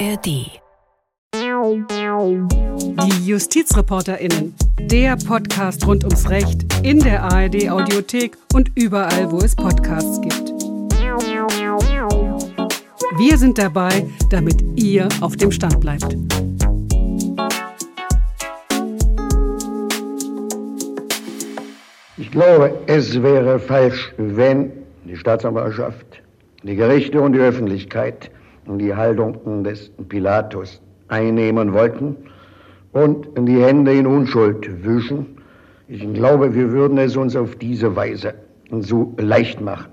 ARD. Die JustizreporterInnen. Der Podcast rund ums Recht in der ARD Audiothek und überall, wo es Podcasts gibt. Wir sind dabei, damit ihr auf dem Stand bleibt. Ich glaube, es wäre falsch, wenn die Staatsanwaltschaft, die Gerichte und die Öffentlichkeit die Haltung des Pilatus einnehmen wollten und die Hände in Unschuld wischen. Ich glaube, wir würden es uns auf diese Weise so leicht machen.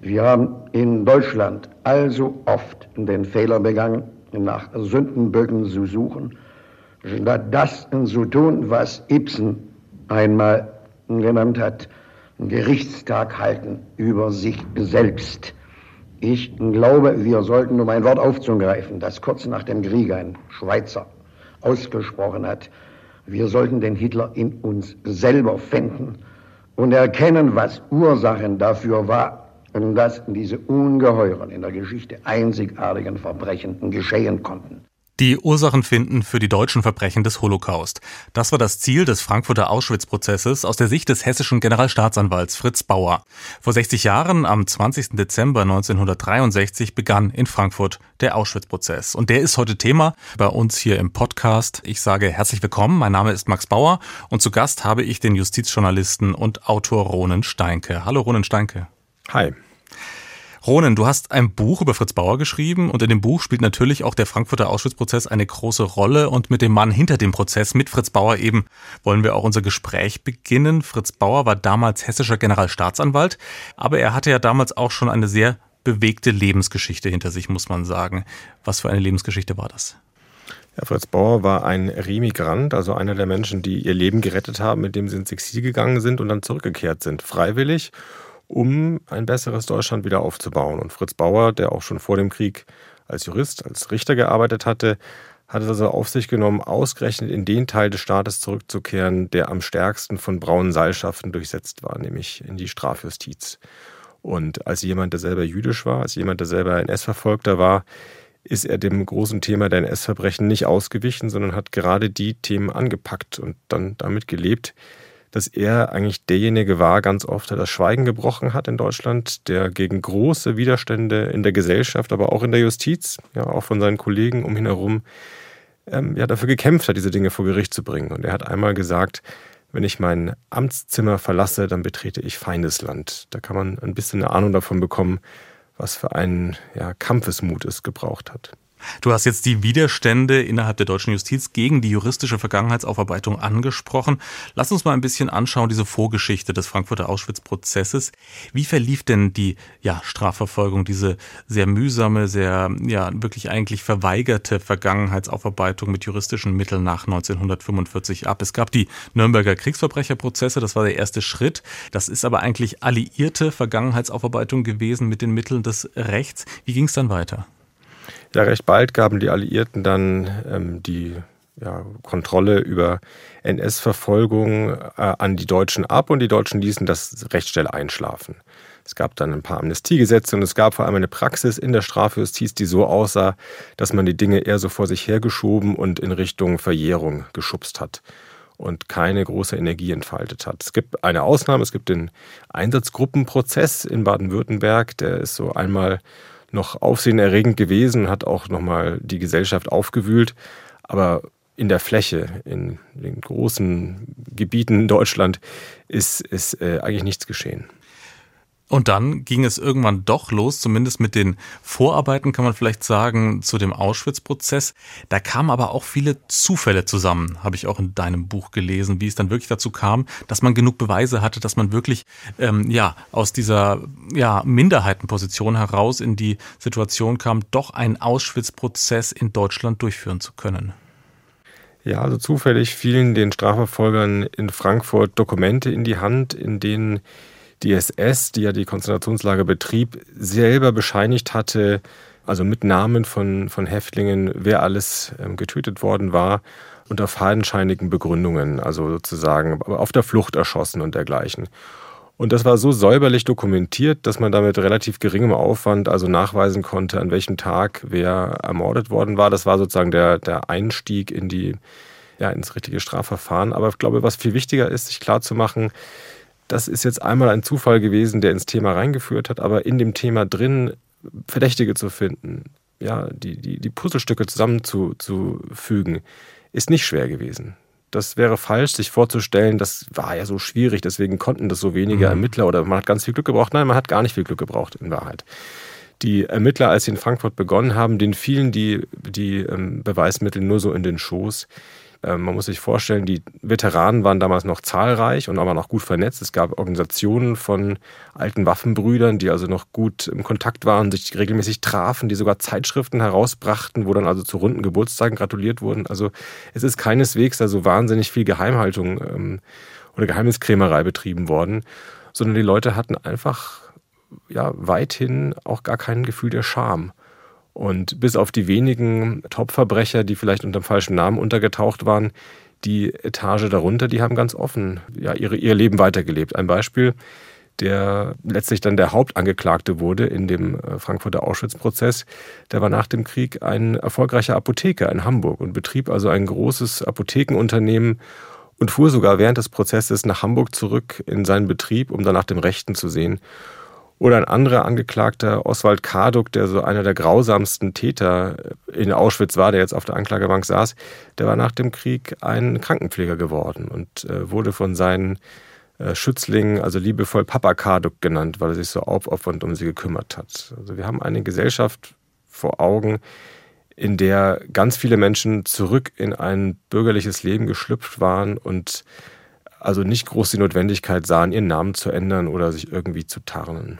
Wir haben in Deutschland also oft den Fehler begangen, nach Sündenböcken zu suchen, statt das zu tun, was Ibsen einmal genannt hat, Gerichtstag halten über sich selbst. Ich glaube, wir sollten, um ein Wort aufzugreifen, das kurz nach dem Krieg ein Schweizer ausgesprochen hat, wir sollten den Hitler in uns selber finden und erkennen, was Ursachen dafür war, dass diese ungeheuren, in der Geschichte einzigartigen Verbrechen geschehen konnten. Die Ursachen finden für die deutschen Verbrechen des Holocaust. Das war das Ziel des Frankfurter Auschwitz-Prozesses aus der Sicht des hessischen Generalstaatsanwalts Fritz Bauer. Vor 60 Jahren, am 20. Dezember 1963, begann in Frankfurt der Auschwitz-Prozess. Und der ist heute Thema bei uns hier im Podcast. Ich sage herzlich willkommen. Mein Name ist Max Bauer und zu Gast habe ich den Justizjournalisten und Autor Ronen Steinke. Hallo Ronen Steinke. Hi. Ronen, du hast ein Buch über Fritz Bauer geschrieben und in dem Buch spielt natürlich auch der Frankfurter Auschwitzprozess eine große Rolle und mit dem Mann hinter dem Prozess, mit Fritz Bauer eben, wollen wir auch unser Gespräch beginnen. Fritz Bauer war damals hessischer Generalstaatsanwalt, aber er hatte ja damals auch schon eine sehr bewegte Lebensgeschichte hinter sich, muss man sagen. Was für eine Lebensgeschichte war das? Ja, Fritz Bauer war ein Remigrant, also einer der Menschen, die ihr Leben gerettet haben, indem sie ins Exil gegangen sind und dann zurückgekehrt sind, freiwillig um ein besseres Deutschland wieder aufzubauen. Und Fritz Bauer, der auch schon vor dem Krieg als Jurist, als Richter gearbeitet hatte, hat es also auf sich genommen, ausgerechnet in den Teil des Staates zurückzukehren, der am stärksten von braunen Seilschaften durchsetzt war, nämlich in die Strafjustiz. Und als jemand, der selber jüdisch war, als jemand, der selber NS-Verfolgter war, ist er dem großen Thema der NS-Verbrechen nicht ausgewichen, sondern hat gerade die Themen angepackt und dann damit gelebt, dass er eigentlich derjenige war, ganz oft, der das Schweigen gebrochen hat in Deutschland, der gegen große Widerstände in der Gesellschaft, aber auch in der Justiz, ja, auch von seinen Kollegen um ihn herum, ähm, ja, dafür gekämpft hat, diese Dinge vor Gericht zu bringen. Und er hat einmal gesagt, wenn ich mein Amtszimmer verlasse, dann betrete ich Feindesland. Da kann man ein bisschen eine Ahnung davon bekommen, was für einen ja, Kampfesmut es gebraucht hat. Du hast jetzt die Widerstände innerhalb der deutschen Justiz gegen die juristische Vergangenheitsaufarbeitung angesprochen. Lass uns mal ein bisschen anschauen, diese Vorgeschichte des Frankfurter Auschwitz-Prozesses. Wie verlief denn die ja, Strafverfolgung, diese sehr mühsame, sehr ja wirklich eigentlich verweigerte Vergangenheitsaufarbeitung mit juristischen Mitteln nach 1945 ab? Es gab die Nürnberger Kriegsverbrecherprozesse, das war der erste Schritt. Das ist aber eigentlich alliierte Vergangenheitsaufarbeitung gewesen mit den Mitteln des Rechts. Wie ging es dann weiter? Ja, recht bald gaben die Alliierten dann ähm, die ja, Kontrolle über NS-Verfolgung äh, an die Deutschen ab und die Deutschen ließen das recht schnell einschlafen. Es gab dann ein paar Amnestiegesetze und es gab vor allem eine Praxis in der Strafjustiz, die so aussah, dass man die Dinge eher so vor sich hergeschoben und in Richtung Verjährung geschubst hat und keine große Energie entfaltet hat. Es gibt eine Ausnahme, es gibt den Einsatzgruppenprozess in Baden-Württemberg, der ist so einmal noch aufsehenerregend gewesen, hat auch nochmal die Gesellschaft aufgewühlt. Aber in der Fläche, in den großen Gebieten in Deutschland, ist, ist äh, eigentlich nichts geschehen. Und dann ging es irgendwann doch los, zumindest mit den Vorarbeiten kann man vielleicht sagen, zu dem Auschwitz-Prozess. Da kamen aber auch viele Zufälle zusammen, habe ich auch in deinem Buch gelesen, wie es dann wirklich dazu kam, dass man genug Beweise hatte, dass man wirklich ähm, ja aus dieser ja, Minderheitenposition heraus in die Situation kam, doch einen Auschwitz-Prozess in Deutschland durchführen zu können. Ja, also zufällig fielen den Strafverfolgern in Frankfurt Dokumente in die Hand, in denen die SS, die ja die Konzentrationslager betrieb, selber bescheinigt hatte, also mit Namen von, von Häftlingen, wer alles ähm, getötet worden war, unter fadenscheinigen Begründungen, also sozusagen auf der Flucht erschossen und dergleichen. Und das war so säuberlich dokumentiert, dass man damit relativ geringem Aufwand also nachweisen konnte, an welchem Tag wer ermordet worden war. Das war sozusagen der, der Einstieg in die, ja, ins richtige Strafverfahren. Aber ich glaube, was viel wichtiger ist, sich klarzumachen, das ist jetzt einmal ein Zufall gewesen, der ins Thema reingeführt hat, aber in dem Thema drin Verdächtige zu finden, ja, die, die, die Puzzlestücke zusammenzufügen, ist nicht schwer gewesen. Das wäre falsch, sich vorzustellen, das war ja so schwierig, deswegen konnten das so wenige mhm. Ermittler oder man hat ganz viel Glück gebraucht. Nein, man hat gar nicht viel Glück gebraucht in Wahrheit. Die Ermittler, als sie in Frankfurt begonnen haben, denen fielen die, die ähm, Beweismittel nur so in den Schoß. Ähm, man muss sich vorstellen, die Veteranen waren damals noch zahlreich und aber noch gut vernetzt. Es gab Organisationen von alten Waffenbrüdern, die also noch gut im Kontakt waren, sich regelmäßig trafen, die sogar Zeitschriften herausbrachten, wo dann also zu runden Geburtstagen gratuliert wurden. Also es ist keineswegs also wahnsinnig viel Geheimhaltung ähm, oder Geheimniskrämerei betrieben worden, sondern die Leute hatten einfach ja weithin auch gar kein Gefühl der Scham. Und bis auf die wenigen Top-Verbrecher, die vielleicht unter dem falschen Namen untergetaucht waren, die Etage darunter, die haben ganz offen ja, ihre, ihr Leben weitergelebt. Ein Beispiel, der letztlich dann der Hauptangeklagte wurde in dem äh, Frankfurter Auschwitz-Prozess, der war nach dem Krieg ein erfolgreicher Apotheker in Hamburg und betrieb also ein großes Apothekenunternehmen und fuhr sogar während des Prozesses nach Hamburg zurück in seinen Betrieb, um dann nach dem Rechten zu sehen. Oder ein anderer Angeklagter, Oswald Karduk, der so einer der grausamsten Täter in Auschwitz war, der jetzt auf der Anklagebank saß, der war nach dem Krieg ein Krankenpfleger geworden und äh, wurde von seinen äh, Schützlingen, also liebevoll Papa Karduk genannt, weil er sich so aufopfernd um sie gekümmert hat. Also wir haben eine Gesellschaft vor Augen, in der ganz viele Menschen zurück in ein bürgerliches Leben geschlüpft waren und also nicht groß die Notwendigkeit sahen, ihren Namen zu ändern oder sich irgendwie zu tarnen.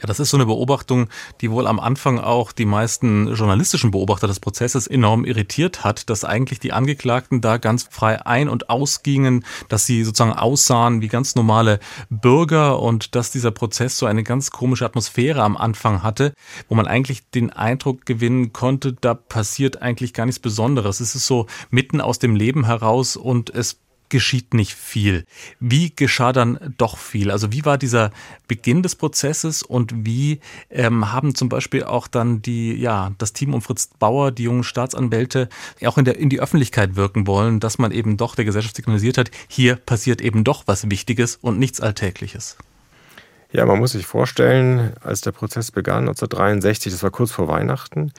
Ja, das ist so eine Beobachtung, die wohl am Anfang auch die meisten journalistischen Beobachter des Prozesses enorm irritiert hat, dass eigentlich die Angeklagten da ganz frei ein- und ausgingen, dass sie sozusagen aussahen wie ganz normale Bürger und dass dieser Prozess so eine ganz komische Atmosphäre am Anfang hatte, wo man eigentlich den Eindruck gewinnen konnte, da passiert eigentlich gar nichts Besonderes. Es ist so mitten aus dem Leben heraus und es geschieht nicht viel. Wie geschah dann doch viel? Also wie war dieser Beginn des Prozesses und wie ähm, haben zum Beispiel auch dann die, ja, das Team um Fritz Bauer, die jungen Staatsanwälte, auch in, der, in die Öffentlichkeit wirken wollen, dass man eben doch der Gesellschaft signalisiert hat, hier passiert eben doch was Wichtiges und nichts Alltägliches? Ja, man muss sich vorstellen, als der Prozess begann, 1963, das war kurz vor Weihnachten,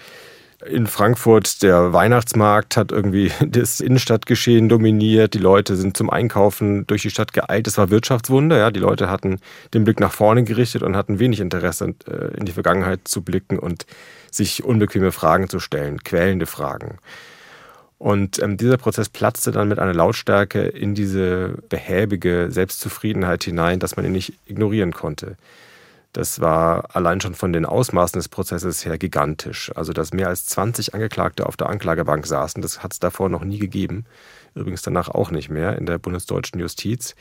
in Frankfurt der Weihnachtsmarkt hat irgendwie das Innenstadtgeschehen dominiert. Die Leute sind zum Einkaufen durch die Stadt geeilt. Es war Wirtschaftswunder. Ja, die Leute hatten den Blick nach vorne gerichtet und hatten wenig Interesse, äh, in die Vergangenheit zu blicken und sich unbequeme Fragen zu stellen, quälende Fragen. Und ähm, dieser Prozess platzte dann mit einer Lautstärke in diese behäbige Selbstzufriedenheit hinein, dass man ihn nicht ignorieren konnte. Das war allein schon von den Ausmaßen des Prozesses her gigantisch. Also, dass mehr als 20 Angeklagte auf der Anklagebank saßen, das hat es davor noch nie gegeben. Übrigens danach auch nicht mehr in der bundesdeutschen Justiz.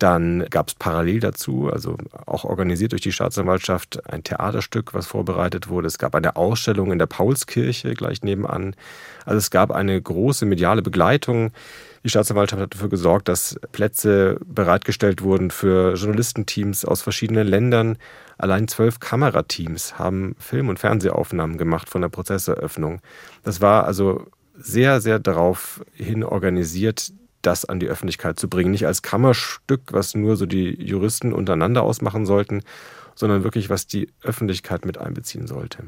Dann gab es parallel dazu, also auch organisiert durch die Staatsanwaltschaft, ein Theaterstück, was vorbereitet wurde. Es gab eine Ausstellung in der Paulskirche gleich nebenan. Also es gab eine große mediale Begleitung. Die Staatsanwaltschaft hat dafür gesorgt, dass Plätze bereitgestellt wurden für Journalistenteams aus verschiedenen Ländern. Allein zwölf Kamerateams haben Film- und Fernsehaufnahmen gemacht von der Prozesseröffnung. Das war also sehr, sehr darauf hin organisiert, das an die Öffentlichkeit zu bringen. Nicht als Kammerstück, was nur so die Juristen untereinander ausmachen sollten, sondern wirklich, was die Öffentlichkeit mit einbeziehen sollte.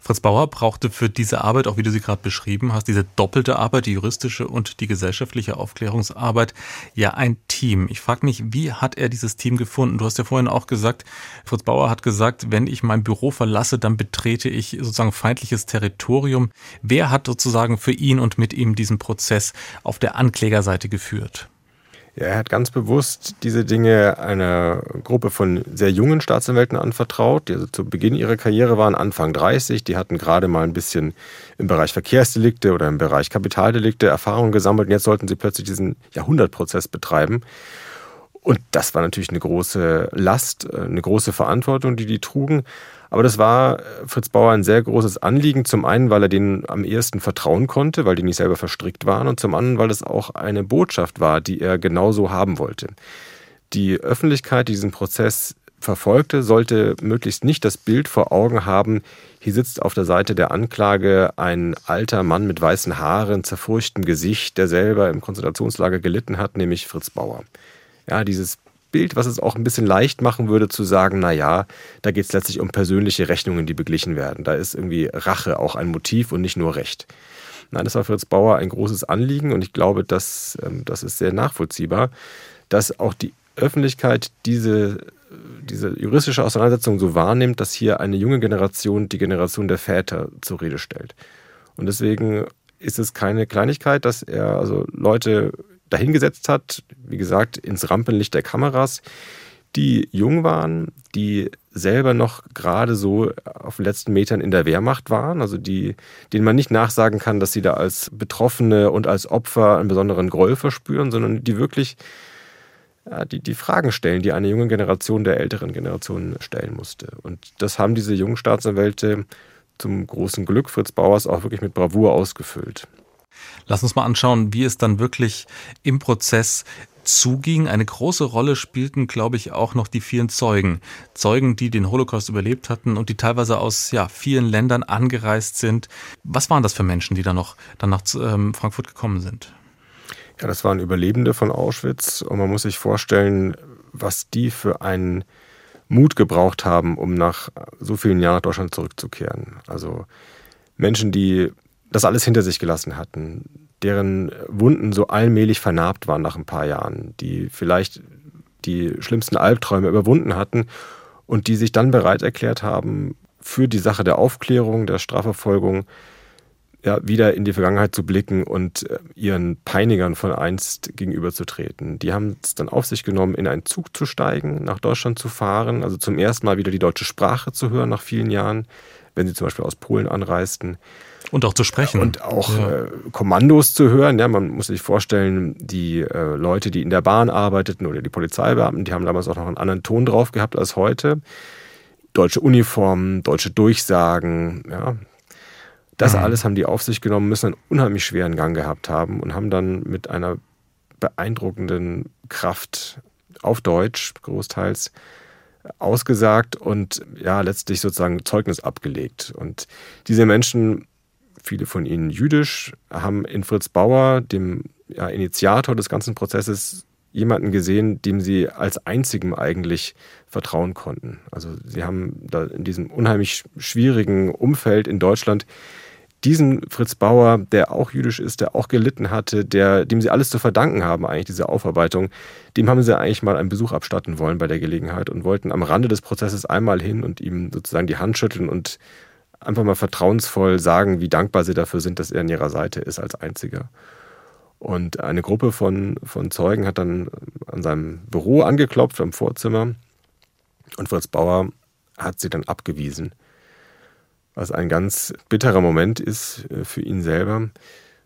Fritz Bauer brauchte für diese Arbeit, auch wie du sie gerade beschrieben hast, diese doppelte Arbeit, die juristische und die gesellschaftliche Aufklärungsarbeit, ja ein Team. Ich frage mich, wie hat er dieses Team gefunden? Du hast ja vorhin auch gesagt, Fritz Bauer hat gesagt, wenn ich mein Büro verlasse, dann betrete ich sozusagen feindliches Territorium. Wer hat sozusagen für ihn und mit ihm diesen Prozess auf der Anklägerseite geführt? Ja, er hat ganz bewusst diese Dinge einer Gruppe von sehr jungen Staatsanwälten anvertraut, die also zu Beginn ihrer Karriere waren, Anfang 30. Die hatten gerade mal ein bisschen im Bereich Verkehrsdelikte oder im Bereich Kapitaldelikte Erfahrungen gesammelt und jetzt sollten sie plötzlich diesen Jahrhundertprozess betreiben. Und das war natürlich eine große Last, eine große Verantwortung, die die trugen. Aber das war äh, Fritz Bauer ein sehr großes Anliegen. Zum einen, weil er denen am ehesten vertrauen konnte, weil die nicht selber verstrickt waren. Und zum anderen, weil es auch eine Botschaft war, die er genauso haben wollte. die Öffentlichkeit, die diesen Prozess verfolgte, sollte möglichst nicht das Bild vor Augen haben, hier sitzt auf der Seite der Anklage ein alter Mann mit weißen Haaren, zerfurchtem Gesicht, der selber im Konzentrationslager gelitten hat, nämlich Fritz Bauer. Ja, dieses Bild, was es auch ein bisschen leicht machen würde, zu sagen, na ja, da geht es letztlich um persönliche Rechnungen, die beglichen werden. Da ist irgendwie Rache auch ein Motiv und nicht nur Recht. Nein, das war Fritz Bauer ein großes Anliegen und ich glaube, dass, ähm, das ist sehr nachvollziehbar, dass auch die Öffentlichkeit diese diese juristische Auseinandersetzung so wahrnimmt, dass hier eine junge Generation die Generation der Väter zur Rede stellt. Und deswegen ist es keine Kleinigkeit, dass er also Leute dahingesetzt hat, wie gesagt, ins Rampenlicht der Kameras, die jung waren, die selber noch gerade so auf den letzten Metern in der Wehrmacht waren, also die, denen man nicht nachsagen kann, dass sie da als Betroffene und als Opfer einen besonderen Groll verspüren, sondern die wirklich ja, die, die Fragen stellen, die eine junge Generation der älteren Generation stellen musste. Und das haben diese jungen Staatsanwälte zum großen Glück Fritz Bauers auch wirklich mit Bravour ausgefüllt. Lass uns mal anschauen, wie es dann wirklich im Prozess zuging. Eine große Rolle spielten, glaube ich, auch noch die vielen Zeugen. Zeugen, die den Holocaust überlebt hatten und die teilweise aus ja, vielen Ländern angereist sind. Was waren das für Menschen, die dann noch dann nach ähm, Frankfurt gekommen sind? Ja, das waren Überlebende von Auschwitz und man muss sich vorstellen, was die für einen Mut gebraucht haben, um nach so vielen Jahren nach Deutschland zurückzukehren. Also Menschen, die das alles hinter sich gelassen hatten, deren Wunden so allmählich vernarbt waren nach ein paar Jahren, die vielleicht die schlimmsten Albträume überwunden hatten und die sich dann bereit erklärt haben, für die Sache der Aufklärung, der Strafverfolgung ja, wieder in die Vergangenheit zu blicken und äh, ihren Peinigern von einst gegenüberzutreten. Die haben es dann auf sich genommen, in einen Zug zu steigen, nach Deutschland zu fahren, also zum ersten Mal wieder die deutsche Sprache zu hören nach vielen Jahren, wenn sie zum Beispiel aus Polen anreisten. Und auch zu sprechen. Und auch ja. äh, Kommandos zu hören. Ja, man muss sich vorstellen, die äh, Leute, die in der Bahn arbeiteten oder die Polizeibeamten, die haben damals auch noch einen anderen Ton drauf gehabt als heute. Deutsche Uniformen, deutsche Durchsagen, ja, das mhm. alles haben die auf sich genommen, müssen einen unheimlich schweren Gang gehabt haben und haben dann mit einer beeindruckenden Kraft auf Deutsch großteils ausgesagt und ja, letztlich sozusagen Zeugnis abgelegt. Und diese Menschen, viele von ihnen jüdisch, haben in Fritz Bauer, dem ja, Initiator des ganzen Prozesses, jemanden gesehen, dem sie als einzigem eigentlich vertrauen konnten. Also sie haben da in diesem unheimlich schwierigen Umfeld in Deutschland diesen Fritz Bauer, der auch jüdisch ist, der auch gelitten hatte, der, dem sie alles zu verdanken haben, eigentlich diese Aufarbeitung, dem haben sie eigentlich mal einen Besuch abstatten wollen bei der Gelegenheit und wollten am Rande des Prozesses einmal hin und ihm sozusagen die Hand schütteln und einfach mal vertrauensvoll sagen, wie dankbar sie dafür sind, dass er an ihrer Seite ist als einziger. Und eine Gruppe von, von Zeugen hat dann an seinem Büro angeklopft, am Vorzimmer. Und Fritz Bauer hat sie dann abgewiesen was ein ganz bitterer Moment ist äh, für ihn selber.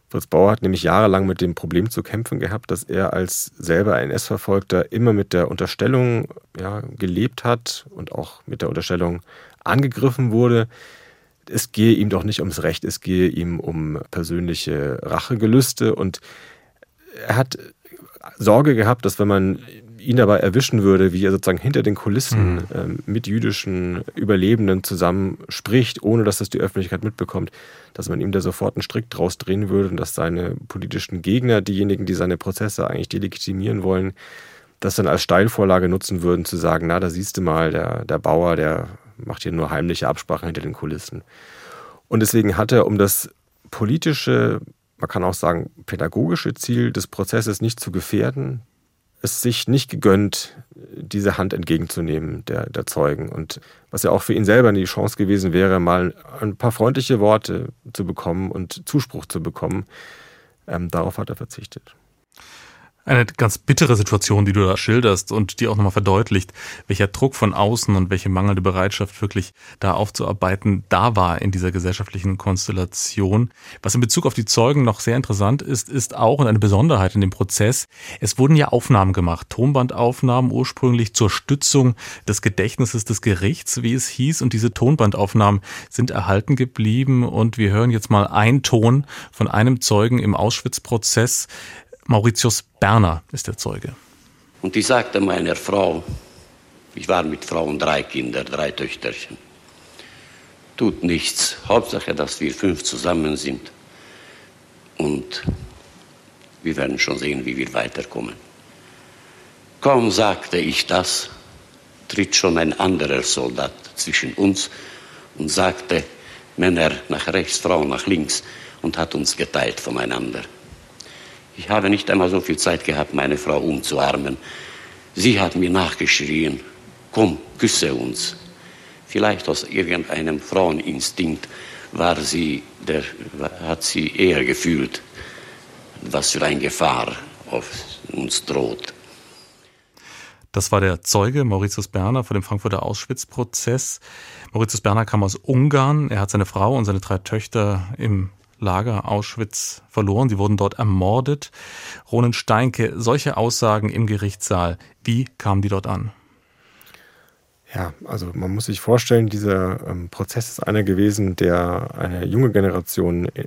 Fritz Bauer hat nämlich jahrelang mit dem Problem zu kämpfen gehabt, dass er als selber NS-Verfolgter immer mit der Unterstellung ja, gelebt hat und auch mit der Unterstellung angegriffen wurde. Es gehe ihm doch nicht ums Recht, es gehe ihm um persönliche Rachegelüste und er hat Sorge gehabt, dass wenn man ihn dabei erwischen würde, wie er sozusagen hinter den Kulissen mhm. ähm, mit jüdischen Überlebenden zusammen spricht, ohne dass das die Öffentlichkeit mitbekommt, dass man ihm da sofort einen Strick draus drehen würde und dass seine politischen Gegner, diejenigen, die seine Prozesse eigentlich delegitimieren wollen, das dann als Steilvorlage nutzen würden, zu sagen, na, da siehst du mal, der, der Bauer, der macht hier nur heimliche Absprachen hinter den Kulissen. Und deswegen hat er, um das politische, man kann auch sagen, pädagogische Ziel des Prozesses nicht zu gefährden, es sich nicht gegönnt, diese Hand entgegenzunehmen der, der Zeugen. Und was ja auch für ihn selber die Chance gewesen wäre, mal ein paar freundliche Worte zu bekommen und Zuspruch zu bekommen, ähm, darauf hat er verzichtet. Eine ganz bittere Situation, die du da schilderst und die auch nochmal verdeutlicht, welcher Druck von außen und welche mangelnde Bereitschaft wirklich da aufzuarbeiten da war in dieser gesellschaftlichen Konstellation. Was in Bezug auf die Zeugen noch sehr interessant ist, ist auch und eine Besonderheit in dem Prozess, es wurden ja Aufnahmen gemacht, Tonbandaufnahmen ursprünglich zur Stützung des Gedächtnisses des Gerichts, wie es hieß, und diese Tonbandaufnahmen sind erhalten geblieben. Und wir hören jetzt mal einen Ton von einem Zeugen im Auschwitz-Prozess, Mauritius Berner ist der Zeuge. Und ich sagte meiner Frau, ich war mit Frau und drei Kinder, drei Töchterchen, tut nichts, Hauptsache, dass wir fünf zusammen sind und wir werden schon sehen, wie wir weiterkommen. Kaum sagte ich das, tritt schon ein anderer Soldat zwischen uns und sagte, Männer nach rechts, Frauen nach links und hat uns geteilt voneinander. Ich habe nicht einmal so viel Zeit gehabt, meine Frau umzuarmen. Sie hat mir nachgeschrien, komm, küsse uns. Vielleicht aus irgendeinem Fraueninstinkt war sie, der, hat sie eher gefühlt, was für eine Gefahr auf uns droht. Das war der Zeuge Mauritius Berner vor dem Frankfurter Auschwitz-Prozess. Mauritius Berner kam aus Ungarn. Er hat seine Frau und seine drei Töchter im Lager Auschwitz verloren. Sie wurden dort ermordet. Ronen Steinke, solche Aussagen im Gerichtssaal, wie kamen die dort an? Ja, also man muss sich vorstellen, dieser ähm, Prozess ist einer gewesen, der eine junge Generation äh,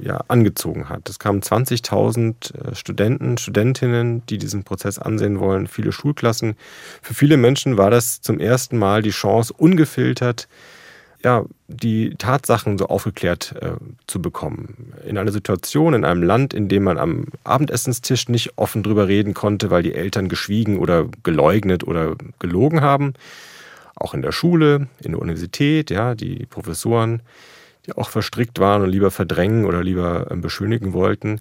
ja, angezogen hat. Es kamen 20.000 äh, Studenten, Studentinnen, die diesen Prozess ansehen wollen, viele Schulklassen. Für viele Menschen war das zum ersten Mal die Chance, ungefiltert ja, die Tatsachen so aufgeklärt äh, zu bekommen. In einer Situation, in einem Land, in dem man am Abendessenstisch nicht offen drüber reden konnte, weil die Eltern geschwiegen oder geleugnet oder gelogen haben. Auch in der Schule, in der Universität, ja, die Professoren die auch verstrickt waren und lieber verdrängen oder lieber ähm, beschönigen wollten.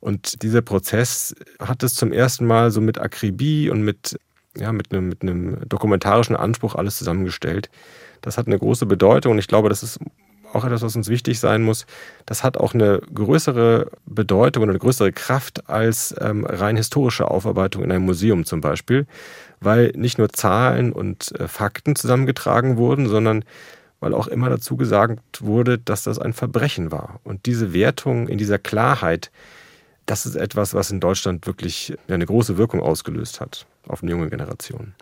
Und dieser Prozess hat es zum ersten Mal so mit Akribie und mit, ja, mit, einem, mit einem dokumentarischen Anspruch alles zusammengestellt. Das hat eine große Bedeutung und ich glaube, das ist auch etwas, was uns wichtig sein muss. Das hat auch eine größere Bedeutung und eine größere Kraft als ähm, rein historische Aufarbeitung in einem Museum zum Beispiel, weil nicht nur Zahlen und äh, Fakten zusammengetragen wurden, sondern weil auch immer dazu gesagt wurde, dass das ein Verbrechen war. Und diese Wertung in dieser Klarheit, das ist etwas, was in Deutschland wirklich eine große Wirkung ausgelöst hat auf eine junge Generation.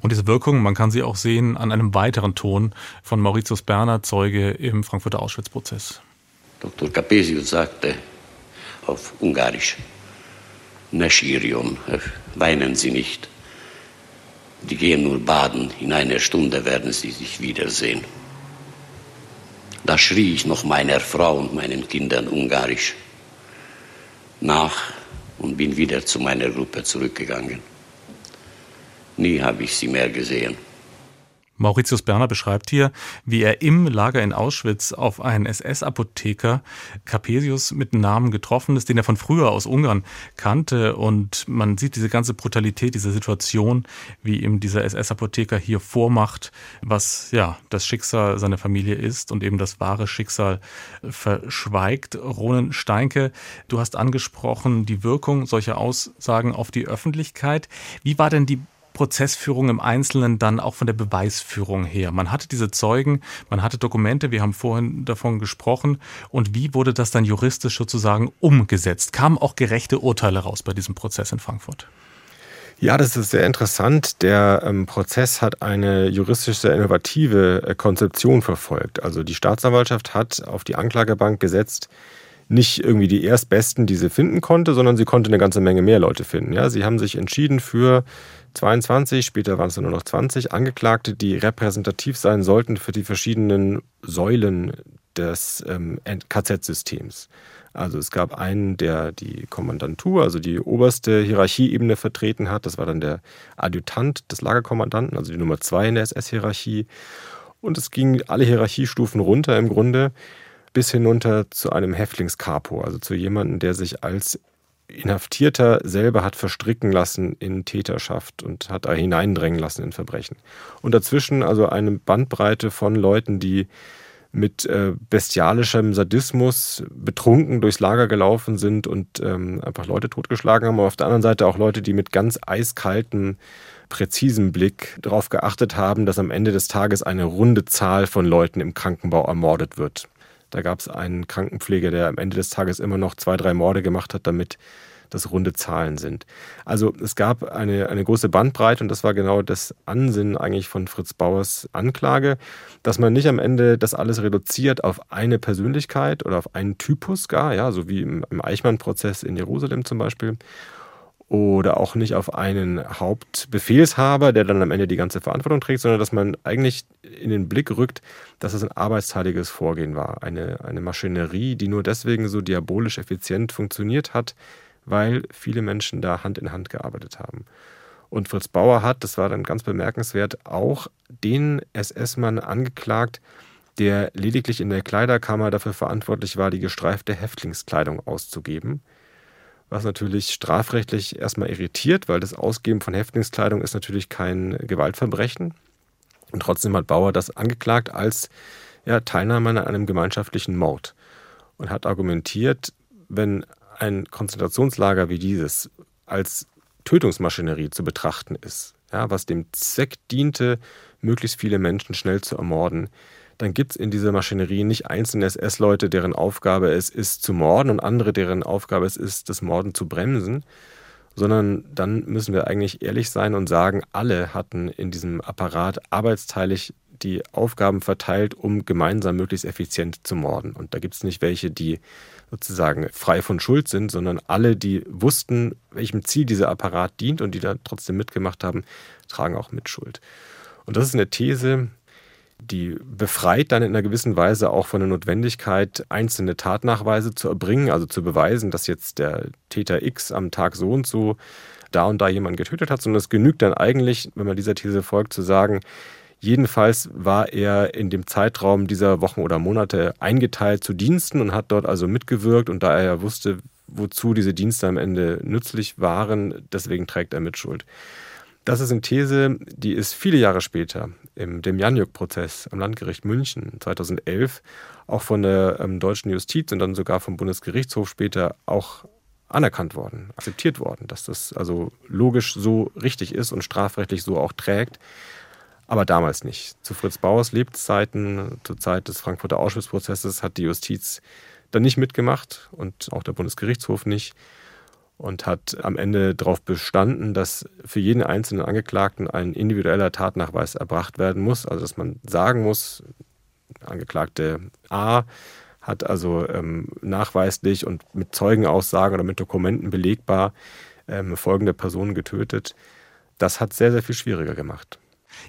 Und diese Wirkung, man kann sie auch sehen an einem weiteren Ton von Mauritius Berner, Zeuge im Frankfurter Auschwitz-Prozess. Dr. Capesius sagte auf Ungarisch, Neschirion, weinen Sie nicht. Die gehen nur baden, in einer Stunde werden sie sich wiedersehen. Da schrie ich noch meiner Frau und meinen Kindern ungarisch nach und bin wieder zu meiner Gruppe zurückgegangen. Nie habe ich sie mehr gesehen. Mauritius Berner beschreibt hier, wie er im Lager in Auschwitz auf einen SS-Apotheker Capesius mit Namen getroffen ist, den er von früher aus Ungarn kannte. Und man sieht diese ganze Brutalität dieser Situation, wie ihm dieser SS-Apotheker hier vormacht, was ja das Schicksal seiner Familie ist und eben das wahre Schicksal verschweigt. Ronen Steinke, du hast angesprochen die Wirkung solcher Aussagen auf die Öffentlichkeit. Wie war denn die Prozessführung im Einzelnen dann auch von der Beweisführung her? Man hatte diese Zeugen, man hatte Dokumente, wir haben vorhin davon gesprochen. Und wie wurde das dann juristisch sozusagen umgesetzt? Kamen auch gerechte Urteile raus bei diesem Prozess in Frankfurt? Ja, das ist sehr interessant. Der ähm, Prozess hat eine juristisch sehr innovative äh, Konzeption verfolgt. Also die Staatsanwaltschaft hat auf die Anklagebank gesetzt, nicht irgendwie die Erstbesten, die sie finden konnte, sondern sie konnte eine ganze Menge mehr Leute finden. Ja, sie haben sich entschieden für 22, später waren es nur noch 20 Angeklagte, die repräsentativ sein sollten für die verschiedenen Säulen des ähm, KZ-Systems. Also es gab einen, der die Kommandantur, also die oberste Hierarchieebene vertreten hat. Das war dann der Adjutant des Lagerkommandanten, also die Nummer zwei in der SS-Hierarchie. Und es ging alle Hierarchiestufen runter im Grunde bis hinunter zu einem Häftlingskapo, also zu jemandem, der sich als Inhaftierter selber hat verstricken lassen in Täterschaft und hat da hineindrängen lassen in Verbrechen. Und dazwischen also eine Bandbreite von Leuten, die mit äh, bestialischem Sadismus betrunken durchs Lager gelaufen sind und ähm, einfach Leute totgeschlagen haben. Aber auf der anderen Seite auch Leute, die mit ganz eiskaltem, präzisem Blick darauf geachtet haben, dass am Ende des Tages eine runde Zahl von Leuten im Krankenbau ermordet wird. Da gab es einen Krankenpfleger, der am Ende des Tages immer noch zwei, drei Morde gemacht hat, damit das runde Zahlen sind. Also es gab eine, eine große Bandbreite und das war genau das Ansinnen eigentlich von Fritz Bauers Anklage, dass man nicht am Ende das alles reduziert auf eine Persönlichkeit oder auf einen Typus gar, ja, so wie im, im Eichmann-Prozess in Jerusalem zum Beispiel. Oder auch nicht auf einen Hauptbefehlshaber, der dann am Ende die ganze Verantwortung trägt, sondern dass man eigentlich in den Blick rückt, dass es ein arbeitsteiliges Vorgehen war. Eine, eine Maschinerie, die nur deswegen so diabolisch effizient funktioniert hat, weil viele Menschen da Hand in Hand gearbeitet haben. Und Fritz Bauer hat, das war dann ganz bemerkenswert, auch den SS-Mann angeklagt, der lediglich in der Kleiderkammer dafür verantwortlich war, die gestreifte Häftlingskleidung auszugeben was natürlich strafrechtlich erstmal irritiert, weil das Ausgeben von Häftlingskleidung ist natürlich kein Gewaltverbrechen. Und trotzdem hat Bauer das angeklagt als ja, Teilnahme an einem gemeinschaftlichen Mord und hat argumentiert, wenn ein Konzentrationslager wie dieses als Tötungsmaschinerie zu betrachten ist, ja, was dem Zweck diente, möglichst viele Menschen schnell zu ermorden, dann gibt es in dieser Maschinerie nicht einzelne SS-Leute, deren Aufgabe es ist, zu morden und andere, deren Aufgabe es ist, das Morden zu bremsen, sondern dann müssen wir eigentlich ehrlich sein und sagen, alle hatten in diesem Apparat arbeitsteilig die Aufgaben verteilt, um gemeinsam möglichst effizient zu morden. Und da gibt es nicht welche, die sozusagen frei von Schuld sind, sondern alle, die wussten, welchem Ziel dieser Apparat dient und die da trotzdem mitgemacht haben, tragen auch Mitschuld. Und das ist eine These, die befreit dann in einer gewissen Weise auch von der Notwendigkeit, einzelne Tatnachweise zu erbringen, also zu beweisen, dass jetzt der Täter X am Tag so und so da und da jemanden getötet hat, sondern es genügt dann eigentlich, wenn man dieser These folgt, zu sagen, jedenfalls war er in dem Zeitraum dieser Wochen oder Monate eingeteilt zu Diensten und hat dort also mitgewirkt und da er ja wusste, wozu diese Dienste am Ende nützlich waren, deswegen trägt er Mitschuld. Das ist eine These, die ist viele Jahre später im Demjanjuk-Prozess am Landgericht München 2011 auch von der ähm, deutschen Justiz und dann sogar vom Bundesgerichtshof später auch anerkannt worden, akzeptiert worden, dass das also logisch so richtig ist und strafrechtlich so auch trägt. Aber damals nicht. Zu Fritz Bauers Lebzeiten, zur Zeit des Frankfurter Auschwitz-Prozesses, hat die Justiz dann nicht mitgemacht und auch der Bundesgerichtshof nicht und hat am Ende darauf bestanden, dass für jeden einzelnen Angeklagten ein individueller Tatnachweis erbracht werden muss. Also dass man sagen muss, Angeklagte A hat also ähm, nachweislich und mit Zeugenaussagen oder mit Dokumenten belegbar ähm, folgende Personen getötet. Das hat sehr, sehr viel schwieriger gemacht.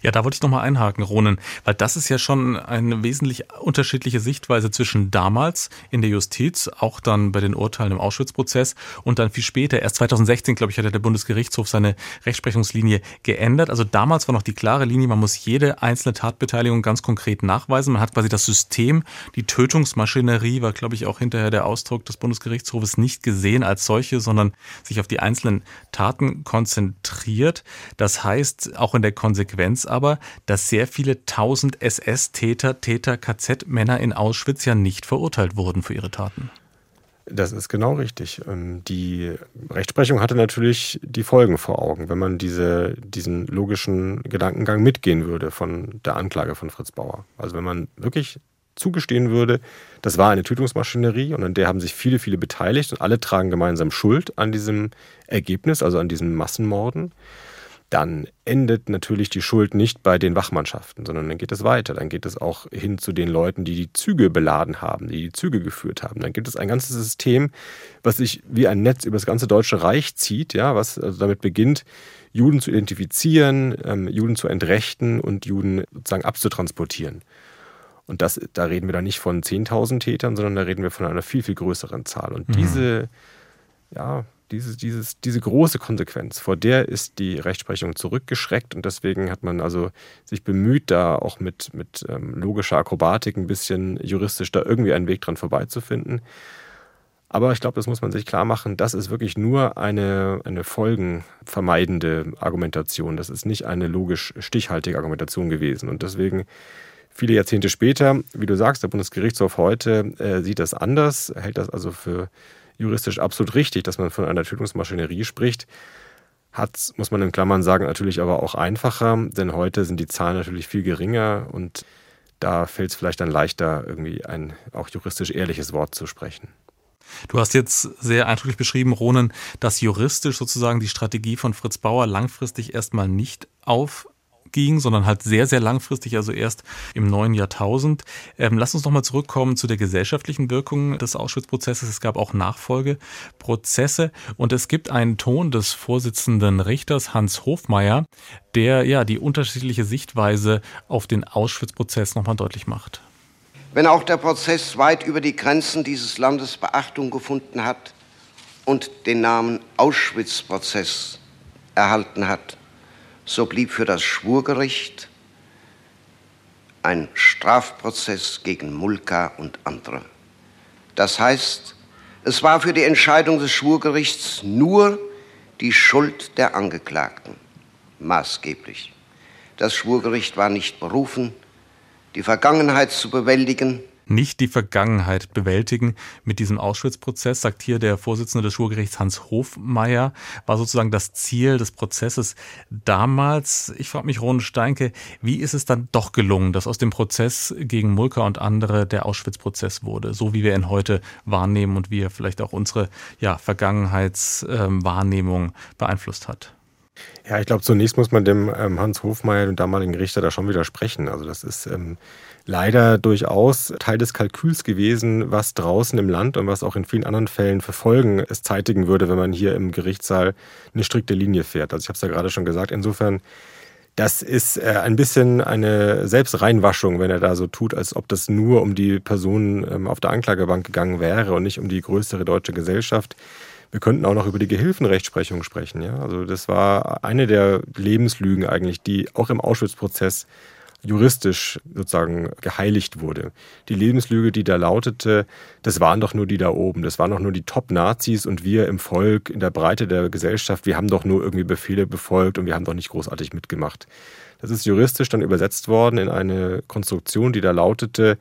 Ja, da wollte ich nochmal einhaken, Ronen, weil das ist ja schon eine wesentlich unterschiedliche Sichtweise zwischen damals in der Justiz, auch dann bei den Urteilen im Auschwitz-Prozess und dann viel später. Erst 2016, glaube ich, hat der Bundesgerichtshof seine Rechtsprechungslinie geändert. Also damals war noch die klare Linie, man muss jede einzelne Tatbeteiligung ganz konkret nachweisen. Man hat quasi das System, die Tötungsmaschinerie war, glaube ich, auch hinterher der Ausdruck des Bundesgerichtshofes nicht gesehen als solche, sondern sich auf die einzelnen Taten konzentriert. Das heißt, auch in der Konsequenz Konsequenz aber, dass sehr viele tausend SS-Täter, Täter, KZ-Männer in Auschwitz ja nicht verurteilt wurden für ihre Taten. Das ist genau richtig. Ähm, die Rechtsprechung hatte natürlich die Folgen vor Augen, wenn man diese, diesen logischen Gedankengang mitgehen würde von der Anklage von Fritz Bauer. Also wenn man wirklich zugestehen würde, das war eine Tötungsmaschinerie und an der haben sich viele, viele beteiligt und alle tragen gemeinsam Schuld an diesem Ergebnis, also an diesen Massenmorden dann endet natürlich die Schuld nicht bei den Wachmannschaften, sondern dann geht es weiter. Dann geht es auch hin zu den Leuten, die die Züge beladen haben, die die Züge geführt haben. Dann gibt es ein ganzes System, was sich wie ein Netz über das ganze Deutsche Reich zieht, ja, was also damit beginnt, Juden zu identifizieren, ähm, Juden zu entrechten und Juden sozusagen abzutransportieren. Und das, da reden wir dann nicht von 10.000 Tätern, sondern da reden wir von einer viel, viel größeren Zahl. Und mhm. diese, ja, dieses, dieses, diese große Konsequenz, vor der ist die Rechtsprechung zurückgeschreckt und deswegen hat man also sich bemüht, da auch mit, mit ähm, logischer Akrobatik ein bisschen juristisch da irgendwie einen Weg dran vorbeizufinden. Aber ich glaube, das muss man sich klar machen, das ist wirklich nur eine, eine folgenvermeidende Argumentation. Das ist nicht eine logisch stichhaltige Argumentation gewesen. Und deswegen viele Jahrzehnte später, wie du sagst, der Bundesgerichtshof heute äh, sieht das anders, hält das also für juristisch absolut richtig, dass man von einer Tötungsmaschinerie spricht. Hat, muss man in Klammern sagen, natürlich aber auch einfacher, denn heute sind die Zahlen natürlich viel geringer und da fällt es vielleicht dann leichter, irgendwie ein auch juristisch ehrliches Wort zu sprechen. Du hast jetzt sehr eindrücklich beschrieben, Ronen, dass juristisch sozusagen die Strategie von Fritz Bauer langfristig erstmal nicht auf ging, sondern halt sehr, sehr langfristig, also erst im neuen Jahrtausend. Ähm, lass uns nochmal zurückkommen zu der gesellschaftlichen Wirkung des Auschwitz-Prozesses. Es gab auch Nachfolgeprozesse und es gibt einen Ton des Vorsitzenden Richters Hans Hofmeier, der ja die unterschiedliche Sichtweise auf den Auschwitz-Prozess nochmal deutlich macht. Wenn auch der Prozess weit über die Grenzen dieses Landes Beachtung gefunden hat und den Namen Auschwitz-Prozess erhalten hat, so blieb für das Schwurgericht ein Strafprozess gegen Mulka und andere. Das heißt, es war für die Entscheidung des Schwurgerichts nur die Schuld der Angeklagten maßgeblich. Das Schwurgericht war nicht berufen, die Vergangenheit zu bewältigen, nicht die Vergangenheit bewältigen mit diesem Auschwitz-Prozess, sagt hier der Vorsitzende des Schwurgerichts Hans Hofmeier, war sozusagen das Ziel des Prozesses damals. Ich frage mich, Ron Steinke, wie ist es dann doch gelungen, dass aus dem Prozess gegen Mulker und andere der Auschwitz-Prozess wurde, so wie wir ihn heute wahrnehmen und wie er vielleicht auch unsere ja, Vergangenheitswahrnehmung ähm, beeinflusst hat? Ja, ich glaube, zunächst muss man dem ähm, Hans Hofmeier, dem damaligen Richter, da schon widersprechen. Also das ist ähm, leider durchaus Teil des Kalküls gewesen, was draußen im Land und was auch in vielen anderen Fällen für Folgen es zeitigen würde, wenn man hier im Gerichtssaal eine strikte Linie fährt. Also ich habe es ja gerade schon gesagt, insofern, das ist äh, ein bisschen eine Selbstreinwaschung, wenn er da so tut, als ob das nur um die Person ähm, auf der Anklagebank gegangen wäre und nicht um die größere deutsche Gesellschaft. Wir könnten auch noch über die Gehilfenrechtsprechung sprechen. Ja? Also das war eine der Lebenslügen eigentlich, die auch im Auschwitz-Prozess juristisch sozusagen geheiligt wurde. Die Lebenslüge, die da lautete, das waren doch nur die da oben, das waren doch nur die Top-Nazis und wir im Volk, in der Breite der Gesellschaft, wir haben doch nur irgendwie Befehle befolgt und wir haben doch nicht großartig mitgemacht. Das ist juristisch dann übersetzt worden in eine Konstruktion, die da lautete,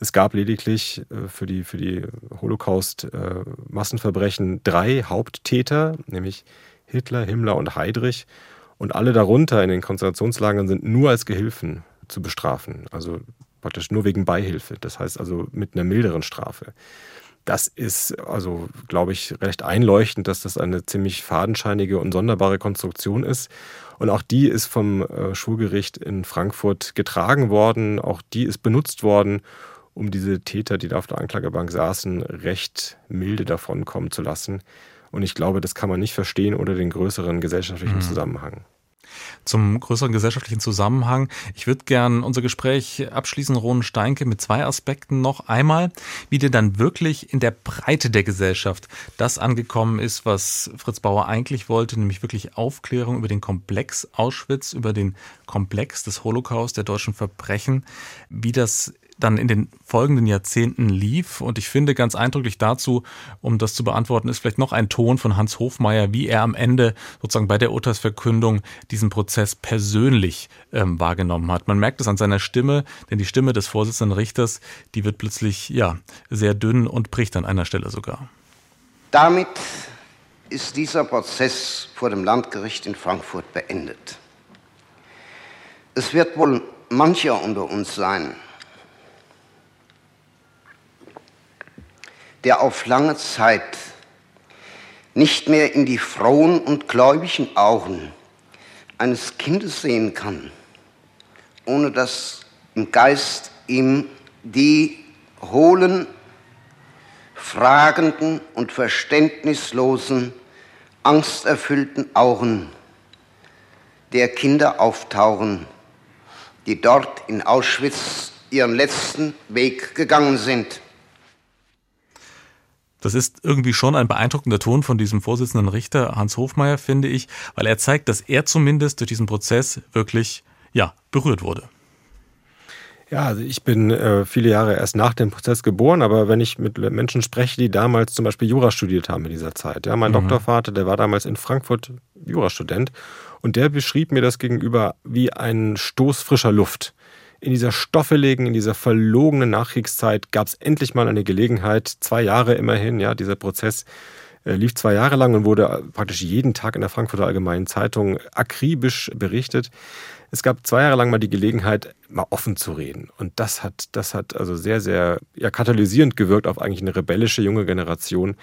es gab lediglich äh, für die, für die Holocaust-Massenverbrechen äh, drei Haupttäter, nämlich Hitler, Himmler und Heydrich. Und alle darunter in den Konzentrationslagern sind nur als Gehilfen zu bestrafen. Also praktisch nur wegen Beihilfe. Das heißt also mit einer milderen Strafe. Das ist also, glaube ich, recht einleuchtend, dass das eine ziemlich fadenscheinige und sonderbare Konstruktion ist. Und auch die ist vom äh, Schulgericht in Frankfurt getragen worden. Auch die ist benutzt worden, um diese Täter, die da auf der Anklagebank saßen, recht milde davon kommen zu lassen. Und ich glaube, das kann man nicht verstehen ohne den größeren gesellschaftlichen mhm. Zusammenhang zum größeren gesellschaftlichen Zusammenhang. Ich würde gern unser Gespräch abschließen, Ronen Steinke, mit zwei Aspekten noch. Einmal, wie dir dann wirklich in der Breite der Gesellschaft das angekommen ist, was Fritz Bauer eigentlich wollte, nämlich wirklich Aufklärung über den Komplex Auschwitz, über den Komplex des Holocaust, der deutschen Verbrechen, wie das dann in den folgenden Jahrzehnten lief. Und ich finde ganz eindrücklich dazu, um das zu beantworten, ist vielleicht noch ein Ton von Hans Hofmeier, wie er am Ende sozusagen bei der Urteilsverkündung diesen Prozess persönlich ähm, wahrgenommen hat. Man merkt es an seiner Stimme, denn die Stimme des Vorsitzenden Richters, die wird plötzlich ja sehr dünn und bricht an einer Stelle sogar. Damit ist dieser Prozess vor dem Landgericht in Frankfurt beendet. Es wird wohl mancher unter uns sein, der auf lange Zeit nicht mehr in die frohen und gläubigen Augen eines Kindes sehen kann, ohne dass im Geist ihm die hohlen, fragenden und verständnislosen, angsterfüllten Augen der Kinder auftauchen, die dort in Auschwitz ihren letzten Weg gegangen sind. Das ist irgendwie schon ein beeindruckender Ton von diesem Vorsitzenden Richter Hans Hofmeier, finde ich, weil er zeigt, dass er zumindest durch diesen Prozess wirklich ja, berührt wurde. Ja, also ich bin äh, viele Jahre erst nach dem Prozess geboren, aber wenn ich mit Menschen spreche, die damals zum Beispiel Jura studiert haben in dieser Zeit, ja, mein mhm. Doktorvater, der war damals in Frankfurt Jurastudent und der beschrieb mir das gegenüber wie ein Stoß frischer Luft in dieser stoffeligen, in dieser verlogenen Nachkriegszeit gab es endlich mal eine Gelegenheit, zwei Jahre immerhin, ja, dieser Prozess äh, lief zwei Jahre lang und wurde praktisch jeden Tag in der Frankfurter Allgemeinen Zeitung akribisch berichtet. Es gab zwei Jahre lang mal die Gelegenheit, mal offen zu reden. Und das hat, das hat also sehr, sehr ja, katalysierend gewirkt auf eigentlich eine rebellische junge Generation.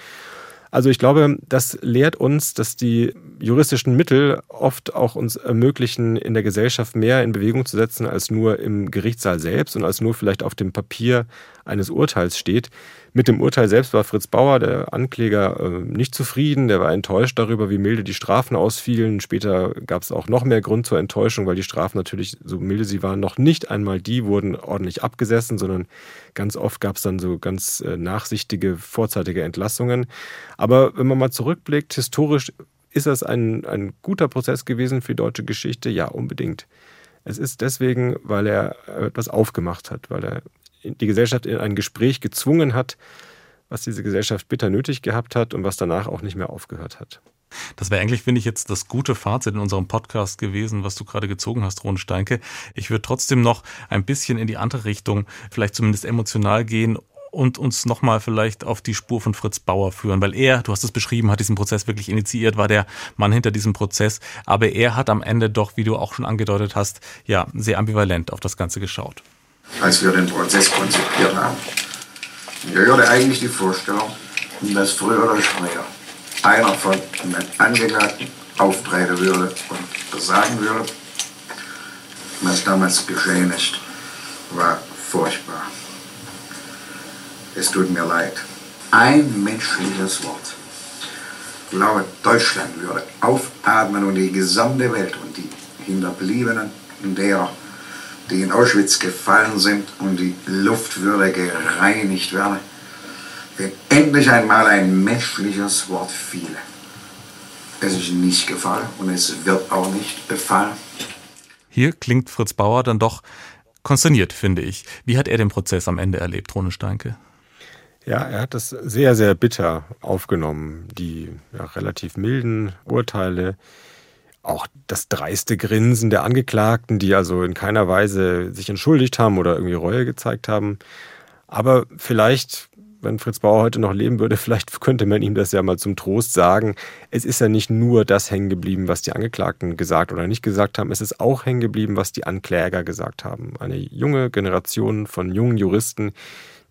Also ich glaube, das lehrt uns, dass die juristischen Mittel oft auch uns ermöglichen, in der Gesellschaft mehr in Bewegung zu setzen, als nur im Gerichtssaal selbst und als nur vielleicht auf dem Papier eines Urteils steht. Mit dem Urteil selbst war Fritz Bauer, der Ankläger, äh, nicht zufrieden. Der war enttäuscht darüber, wie milde die Strafen ausfielen. Später gab es auch noch mehr Grund zur Enttäuschung, weil die Strafen natürlich, so milde sie waren, noch nicht einmal die wurden ordentlich abgesessen, sondern ganz oft gab es dann so ganz äh, nachsichtige, vorzeitige Entlassungen. Aber wenn man mal zurückblickt, historisch ist das ein, ein guter Prozess gewesen für die deutsche Geschichte? Ja, unbedingt. Es ist deswegen, weil er etwas aufgemacht hat, weil er die Gesellschaft in ein Gespräch gezwungen hat, was diese Gesellschaft bitter nötig gehabt hat und was danach auch nicht mehr aufgehört hat. Das wäre eigentlich, finde ich, jetzt das gute Fazit in unserem Podcast gewesen, was du gerade gezogen hast, Ron Steinke. Ich würde trotzdem noch ein bisschen in die andere Richtung, vielleicht zumindest emotional gehen und uns nochmal vielleicht auf die Spur von Fritz Bauer führen, weil er, du hast es beschrieben, hat diesen Prozess wirklich initiiert, war der Mann hinter diesem Prozess, aber er hat am Ende doch, wie du auch schon angedeutet hast, ja, sehr ambivalent auf das Ganze geschaut als wir den Prozess konzipiert haben. Wir hörte eigentlich die Vorstellung, dass früher oder später einer von den Angeklagten auftreten würde und sagen würde, was damals geschehen ist, war furchtbar. Es tut mir leid. Ein menschliches Wort. Ich glaube, Deutschland würde aufatmen und die gesamte Welt und die Hinterbliebenen derer, die in Auschwitz gefallen sind und die Luft würde gereinigt werden, wenn endlich einmal ein menschliches Wort fiele. Es ist nicht gefallen und es wird auch nicht befallen. Hier klingt Fritz Bauer dann doch konsterniert, finde ich. Wie hat er den Prozess am Ende erlebt, Rone Steinke? Ja, er hat das sehr, sehr bitter aufgenommen. Die ja, relativ milden Urteile, auch das dreiste Grinsen der Angeklagten, die also in keiner Weise sich entschuldigt haben oder irgendwie Reue gezeigt haben. Aber vielleicht, wenn Fritz Bauer heute noch leben würde, vielleicht könnte man ihm das ja mal zum Trost sagen. Es ist ja nicht nur das hängen geblieben, was die Angeklagten gesagt oder nicht gesagt haben. Es ist auch hängen geblieben, was die Ankläger gesagt haben. Eine junge Generation von jungen Juristen,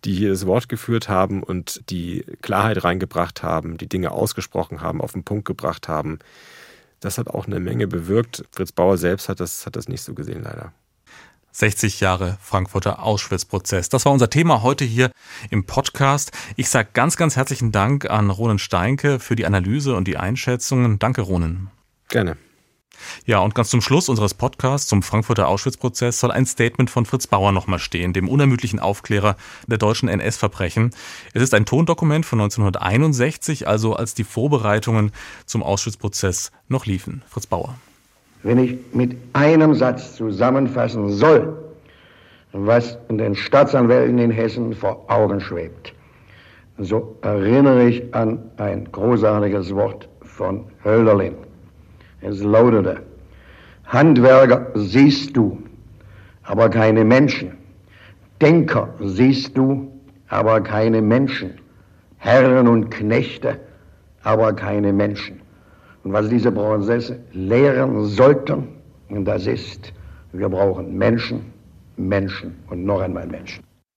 die hier das Wort geführt haben und die Klarheit reingebracht haben, die Dinge ausgesprochen haben, auf den Punkt gebracht haben. Das hat auch eine Menge bewirkt. Fritz Bauer selbst hat das, hat das nicht so gesehen, leider. 60 Jahre Frankfurter Auschwitz-Prozess. Das war unser Thema heute hier im Podcast. Ich sage ganz, ganz herzlichen Dank an Ronen Steinke für die Analyse und die Einschätzungen. Danke, Ronen. Gerne. Ja, und ganz zum Schluss unseres Podcasts zum Frankfurter Auschwitz-Prozess soll ein Statement von Fritz Bauer nochmal stehen, dem unermüdlichen Aufklärer der deutschen NS-Verbrechen. Es ist ein Tondokument von 1961, also als die Vorbereitungen zum Auschwitz-Prozess noch liefen. Fritz Bauer. Wenn ich mit einem Satz zusammenfassen soll, was den Staatsanwälten in Hessen vor Augen schwebt, so erinnere ich an ein großartiges Wort von Hölderlin. Es lautete, Handwerker siehst du, aber keine Menschen. Denker siehst du, aber keine Menschen. Herren und Knechte, aber keine Menschen. Und was diese Prozesse lehren sollten, das ist, wir brauchen Menschen, Menschen und noch einmal Menschen.